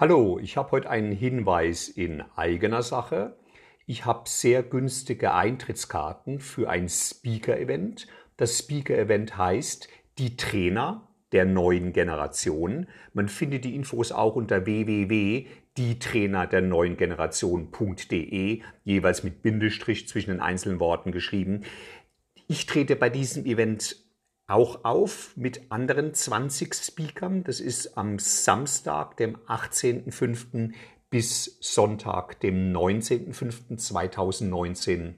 Hallo, ich habe heute einen Hinweis in eigener Sache. Ich habe sehr günstige Eintrittskarten für ein Speaker-Event. Das Speaker-Event heißt Die Trainer der neuen Generation. Man findet die Infos auch unter www.dietrainer der neuen Generation.de, jeweils mit Bindestrich zwischen den einzelnen Worten geschrieben. Ich trete bei diesem Event auch auf mit anderen 20 Speakern. Das ist am Samstag, dem 18.05. bis Sonntag, dem 19.05.2019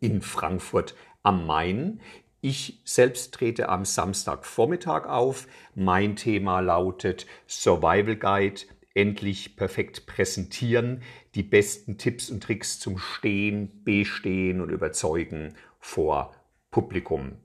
in Frankfurt am Main. Ich selbst trete am Samstagvormittag auf. Mein Thema lautet Survival Guide. Endlich perfekt präsentieren. Die besten Tipps und Tricks zum Stehen, Bestehen und Überzeugen vor Publikum.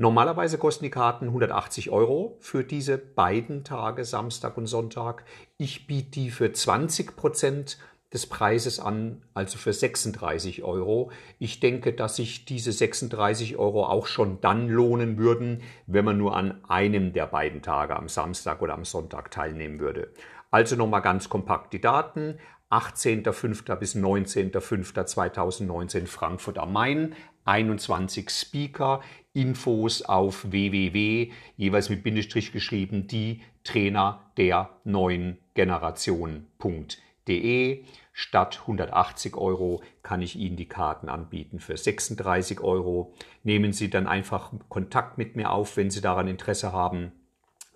Normalerweise kosten die Karten 180 Euro für diese beiden Tage, Samstag und Sonntag. Ich biete die für 20 Prozent des Preises an, also für 36 Euro. Ich denke, dass sich diese 36 Euro auch schon dann lohnen würden, wenn man nur an einem der beiden Tage, am Samstag oder am Sonntag, teilnehmen würde. Also nochmal ganz kompakt die Daten. 18.05. bis 19.05.2019 Frankfurt am Main. 21 Speaker. Infos auf www, jeweils mit Bindestrich geschrieben, die Trainer der neuen Generation.de. Statt 180 Euro kann ich Ihnen die Karten anbieten für 36 Euro. Nehmen Sie dann einfach Kontakt mit mir auf, wenn Sie daran Interesse haben,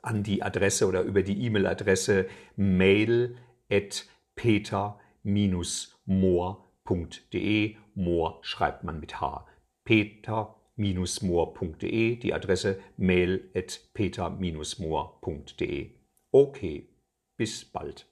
an die Adresse oder über die E-Mail-Adresse mail at peter-moor.de. Moor schreibt man mit H. peter-moor.de, die Adresse mail at peter-moor.de. Okay, bis bald.